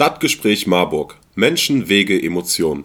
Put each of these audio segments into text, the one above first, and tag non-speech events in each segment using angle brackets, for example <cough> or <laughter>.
Stadtgespräch Marburg. Menschen, Wege, Emotionen.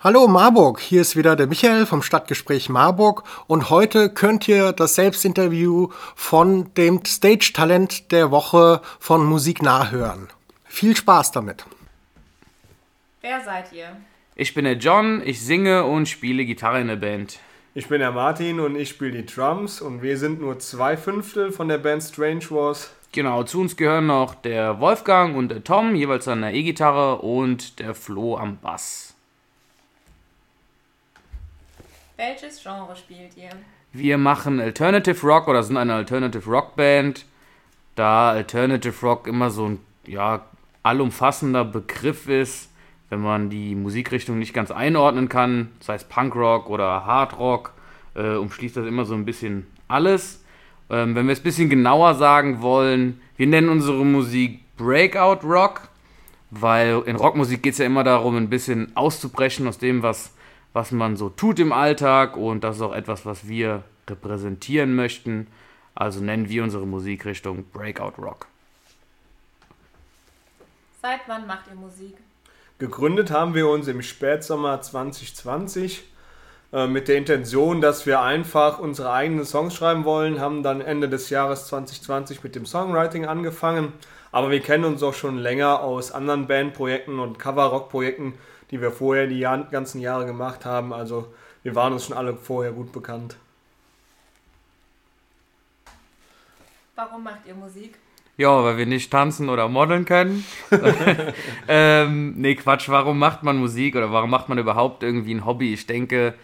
Hallo Marburg, hier ist wieder der Michael vom Stadtgespräch Marburg und heute könnt ihr das Selbstinterview von dem Stage-Talent der Woche von Musik nachhören. Viel Spaß damit. Wer seid ihr? Ich bin der John, ich singe und spiele Gitarre in der Band. Ich bin der Martin und ich spiele die Drums und wir sind nur zwei Fünftel von der Band Strange Wars. Genau, zu uns gehören noch der Wolfgang und der Tom, jeweils an der E-Gitarre und der Flo am Bass. Welches Genre spielt ihr? Wir machen Alternative Rock oder sind eine Alternative Rock Band, da Alternative Rock immer so ein ja, allumfassender Begriff ist, wenn man die Musikrichtung nicht ganz einordnen kann, sei es Punkrock oder Hardrock, äh, umschließt das immer so ein bisschen alles. Ähm, wenn wir es ein bisschen genauer sagen wollen, wir nennen unsere Musik Breakout Rock, weil in Rockmusik geht es ja immer darum, ein bisschen auszubrechen aus dem, was, was man so tut im Alltag und das ist auch etwas, was wir repräsentieren möchten. Also nennen wir unsere Musikrichtung Breakout Rock. Seit wann macht ihr Musik? Gegründet haben wir uns im Spätsommer 2020 äh, mit der Intention, dass wir einfach unsere eigenen Songs schreiben wollen, haben dann Ende des Jahres 2020 mit dem Songwriting angefangen. Aber wir kennen uns auch schon länger aus anderen Bandprojekten und Cover-Rock-Projekten, die wir vorher die Jahr, ganzen Jahre gemacht haben. Also wir waren uns schon alle vorher gut bekannt. Warum macht ihr Musik? Ja, weil wir nicht tanzen oder modeln können. <laughs> <laughs> ähm, nee, Quatsch, warum macht man Musik oder warum macht man überhaupt irgendwie ein Hobby? Ich denke,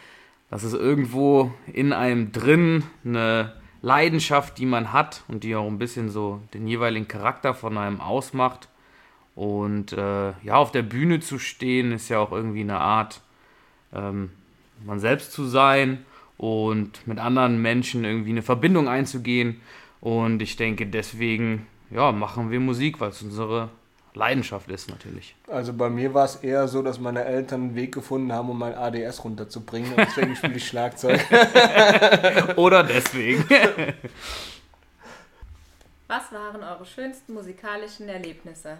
das ist irgendwo in einem drin eine Leidenschaft, die man hat und die auch ein bisschen so den jeweiligen Charakter von einem ausmacht. Und äh, ja, auf der Bühne zu stehen, ist ja auch irgendwie eine Art, ähm, man selbst zu sein und mit anderen Menschen irgendwie eine Verbindung einzugehen. Und ich denke, deswegen ja, machen wir Musik, weil es unsere Leidenschaft ist natürlich. Also bei mir war es eher so, dass meine Eltern einen Weg gefunden haben, um mein ADS runterzubringen. Und deswegen spiele ich Schlagzeug. <laughs> Oder deswegen. <laughs> Was waren eure schönsten musikalischen Erlebnisse?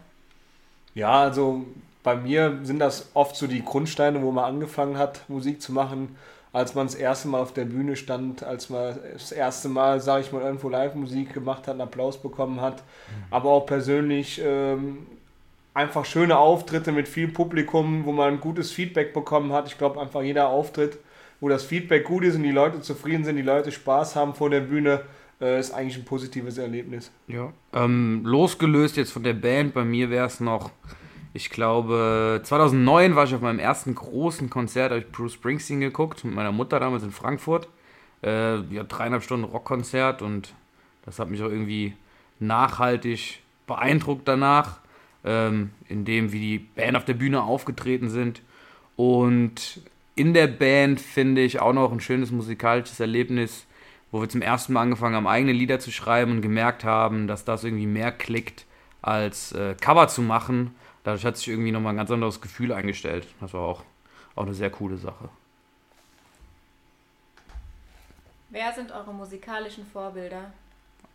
Ja, also bei mir sind das oft so die Grundsteine, wo man angefangen hat, Musik zu machen, als man das erste Mal auf der Bühne stand, als man das erste Mal, sage ich mal, irgendwo Live-Musik gemacht hat, einen Applaus bekommen hat. Mhm. Aber auch persönlich ähm, einfach schöne Auftritte mit viel Publikum, wo man gutes Feedback bekommen hat. Ich glaube, einfach jeder Auftritt, wo das Feedback gut ist und die Leute zufrieden sind, die Leute Spaß haben vor der Bühne, äh, ist eigentlich ein positives Erlebnis. Ja. Ähm, losgelöst jetzt von der Band, bei mir wäre es noch, ich glaube, 2009 war ich auf meinem ersten großen Konzert, habe ich Bruce Springsteen geguckt, mit meiner Mutter damals in Frankfurt. Äh, ja, dreieinhalb Stunden Rockkonzert und das hat mich auch irgendwie nachhaltig beeindruckt danach ähm, in dem, wie die Band auf der Bühne aufgetreten sind. Und in der Band finde ich auch noch ein schönes musikalisches Erlebnis, wo wir zum ersten Mal angefangen haben, eigene Lieder zu schreiben und gemerkt haben, dass das irgendwie mehr klickt, als äh, Cover zu machen. Dadurch hat sich irgendwie nochmal ein ganz anderes Gefühl eingestellt. Das war auch, auch eine sehr coole Sache. Wer sind eure musikalischen Vorbilder?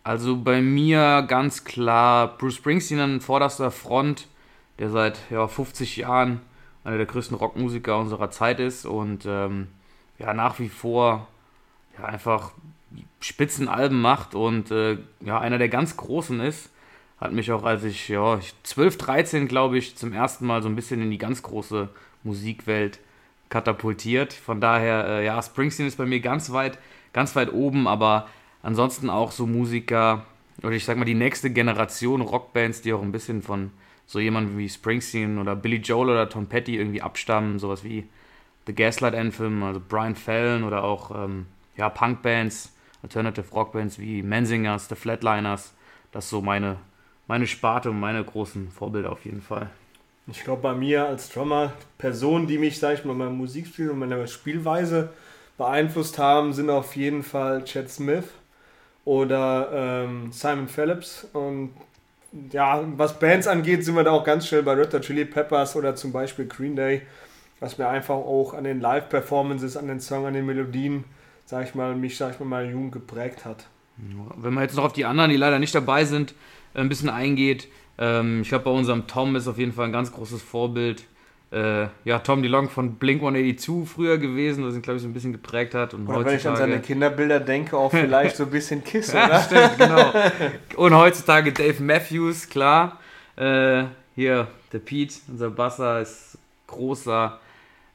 Also bei mir ganz klar Bruce Springsteen an vorderster Front, der seit ja, 50 Jahren einer der größten Rockmusiker unserer Zeit ist und ähm, ja nach wie vor ja, einfach Spitzenalben macht und äh, ja einer der ganz großen ist. Hat mich auch, als ich ja 12, 13 glaube ich, zum ersten Mal so ein bisschen in die ganz große Musikwelt katapultiert. Von daher, äh, ja, Springsteen ist bei mir ganz weit, ganz weit oben, aber ansonsten auch so Musiker, oder ich sag mal die nächste Generation Rockbands, die auch ein bisschen von so jemandem wie Springsteen oder Billy Joel oder Tom Petty irgendwie abstammen, sowas wie The Gaslight Anthem, also Brian Fallon oder auch ähm, ja, Punkbands, Alternative Rockbands wie Menzingers, The Flatliners. Das ist so meine, meine Sparte und meine großen Vorbilder auf jeden Fall. Ich glaube, bei mir als Drummer, Personen, die mich, sag ich mal, meinem Musikstil und meiner Spielweise beeinflusst haben, sind auf jeden Fall Chad Smith, oder ähm, Simon Phillips. Und ja, was Bands angeht, sind wir da auch ganz schnell bei Red Hot Chili Peppers oder zum Beispiel Green Day, was mir einfach auch an den Live-Performances, an den Songs, an den Melodien, sag ich mal, mich, sag ich mal, meine Jugend geprägt hat. Wenn man jetzt noch auf die anderen, die leider nicht dabei sind, ein bisschen eingeht, ähm, ich glaube, bei unserem Tom ist auf jeden Fall ein ganz großes Vorbild. Äh, ja, Tom DeLong von Blink 182 früher gewesen, was ihn, glaube ich, so ein bisschen geprägt hat. Und oder wenn ich an seine Kinderbilder denke, auch <laughs> vielleicht so ein bisschen Kiss, oder? ja, stimmt, genau. Und heutzutage Dave Matthews, klar. Äh, hier, der Pete, unser Basser, ist großer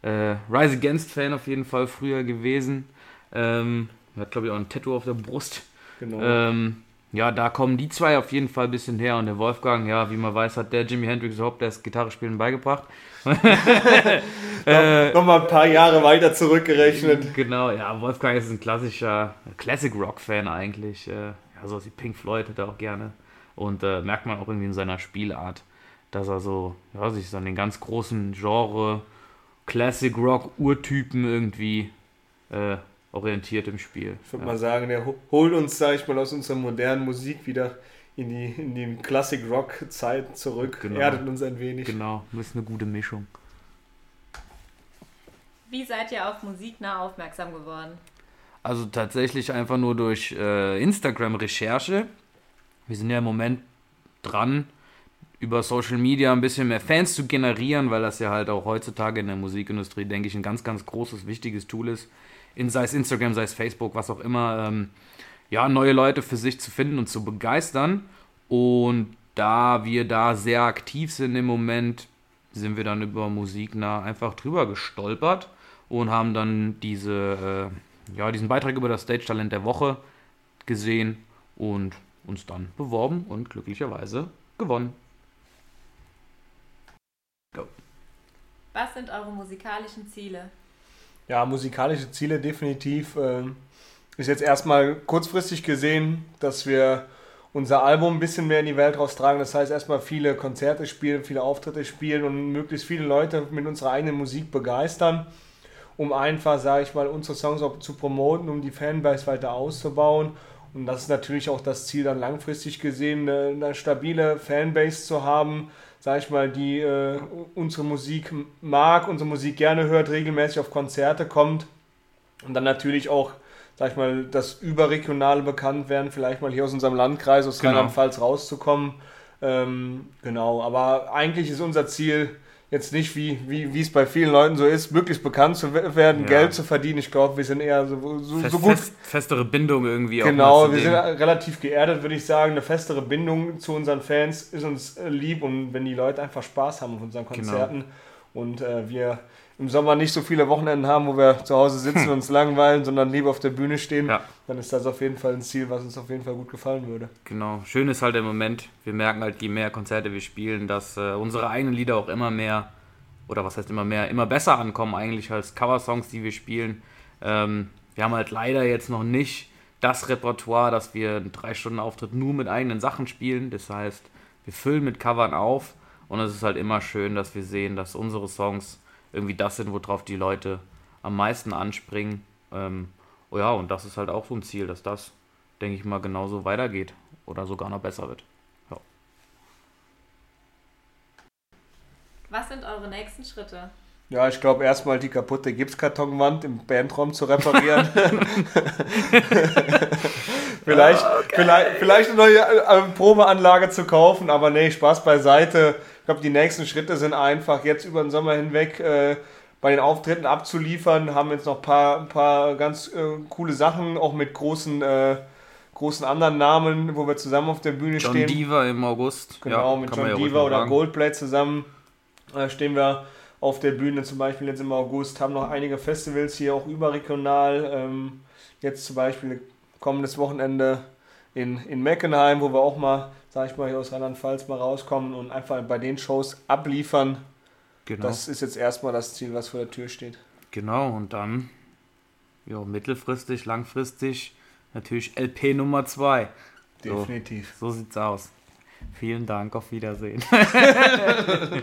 äh, Rise Against Fan auf jeden Fall früher gewesen. Ähm, hat, glaube ich, auch ein Tattoo auf der Brust. Genau. Ähm, ja, da kommen die zwei auf jeden Fall ein bisschen her. Und der Wolfgang, ja, wie man weiß, hat der Jimi Hendrix überhaupt das Gitarrespielen beigebracht. <laughs> äh, Nochmal ein paar Jahre weiter zurückgerechnet. Genau, ja, Wolfgang ist ein klassischer Classic Rock-Fan eigentlich. Äh, ja, so wie Pink Floyd hat er auch gerne. Und äh, merkt man auch irgendwie in seiner Spielart, dass er so, ja, sich so an den ganz großen Genre Classic Rock Urtypen irgendwie äh, orientiert im Spiel. Ich würde ja. mal sagen, der holt uns, sag ich mal, aus unserer modernen Musik wieder in die, in die Classic Rock Zeit zurück, genau. erdet uns ein wenig. Genau, das ist eine gute Mischung. Wie seid ihr auf Musiknah aufmerksam geworden? Also tatsächlich einfach nur durch äh, Instagram-Recherche. Wir sind ja im Moment dran, über Social Media ein bisschen mehr Fans zu generieren, weil das ja halt auch heutzutage in der Musikindustrie, denke ich, ein ganz, ganz großes, wichtiges Tool ist in, sei es Instagram, sei es Facebook, was auch immer, ähm, ja, neue Leute für sich zu finden und zu begeistern. Und da wir da sehr aktiv sind im Moment, sind wir dann über Musiknah einfach drüber gestolpert und haben dann diese, äh, ja, diesen Beitrag über das Stage Talent der Woche gesehen und uns dann beworben und glücklicherweise gewonnen. Go. Was sind eure musikalischen Ziele? Ja, musikalische Ziele definitiv. Äh, ist jetzt erstmal kurzfristig gesehen, dass wir unser Album ein bisschen mehr in die Welt raustragen. Das heißt, erstmal viele Konzerte spielen, viele Auftritte spielen und möglichst viele Leute mit unserer eigenen Musik begeistern, um einfach, sage ich mal, unsere Songs auch zu promoten, um die Fanbase weiter auszubauen. Und das ist natürlich auch das Ziel, dann langfristig gesehen eine, eine stabile Fanbase zu haben, sag ich mal, die äh, unsere Musik mag, unsere Musik gerne hört, regelmäßig auf Konzerte kommt und dann natürlich auch, sag ich mal, das überregionale bekannt werden, vielleicht mal hier aus unserem Landkreis, aus genau. Rheinland-Pfalz rauszukommen. Ähm, genau, aber eigentlich ist unser Ziel, jetzt nicht, wie, wie, wie es bei vielen Leuten so ist, möglichst bekannt zu werden, ja. Geld zu verdienen. Ich glaube, wir sind eher so, so, fest, so gut. Fest, festere Bindung irgendwie. Genau, wir sind relativ geerdet, würde ich sagen. Eine festere Bindung zu unseren Fans ist uns lieb und wenn die Leute einfach Spaß haben auf unseren genau. Konzerten genau. Und äh, wir im Sommer nicht so viele Wochenenden haben, wo wir zu Hause sitzen und uns langweilen, sondern lieber auf der Bühne stehen, ja. dann ist das auf jeden Fall ein Ziel, was uns auf jeden Fall gut gefallen würde. Genau. Schön ist halt im Moment, wir merken halt, je mehr Konzerte wir spielen, dass äh, unsere eigenen Lieder auch immer mehr, oder was heißt immer mehr, immer besser ankommen eigentlich als Coversongs, die wir spielen. Ähm, wir haben halt leider jetzt noch nicht das Repertoire, dass wir einen 3-Stunden-Auftritt nur mit eigenen Sachen spielen. Das heißt, wir füllen mit Covern auf und es ist halt immer schön, dass wir sehen, dass unsere Songs irgendwie das sind, worauf die Leute am meisten anspringen. Ähm, oh ja, und das ist halt auch so ein Ziel, dass das, denke ich mal, genauso weitergeht oder sogar noch besser wird. Ja. Was sind eure nächsten Schritte? Ja, ich glaube erstmal die kaputte Gipskartonwand im Bandraum zu reparieren. <laughs> <laughs> vielleicht, oh, okay. vielleicht, vielleicht eine neue äh, Probeanlage zu kaufen, aber nee, Spaß beiseite. Ich glaube, die nächsten Schritte sind einfach jetzt über den Sommer hinweg äh, bei den Auftritten abzuliefern. Haben jetzt noch ein paar, ein paar ganz äh, coole Sachen, auch mit großen, äh, großen anderen Namen, wo wir zusammen auf der Bühne John stehen. John Diva im August. Genau, ja, mit John ja Diva oder Goldplate zusammen äh, stehen wir auf der Bühne zum Beispiel jetzt im August. Haben noch einige Festivals hier auch überregional. Ähm, jetzt zum Beispiel kommendes Wochenende in, in Meckenheim, wo wir auch mal sag ich mal, hier aus Rheinland-Pfalz mal rauskommen und einfach bei den Shows abliefern. Genau. Das ist jetzt erstmal das Ziel, was vor der Tür steht. Genau, und dann ja, mittelfristig, langfristig natürlich LP Nummer 2. Definitiv. So, so sieht's aus. Vielen Dank, auf Wiedersehen. <laughs>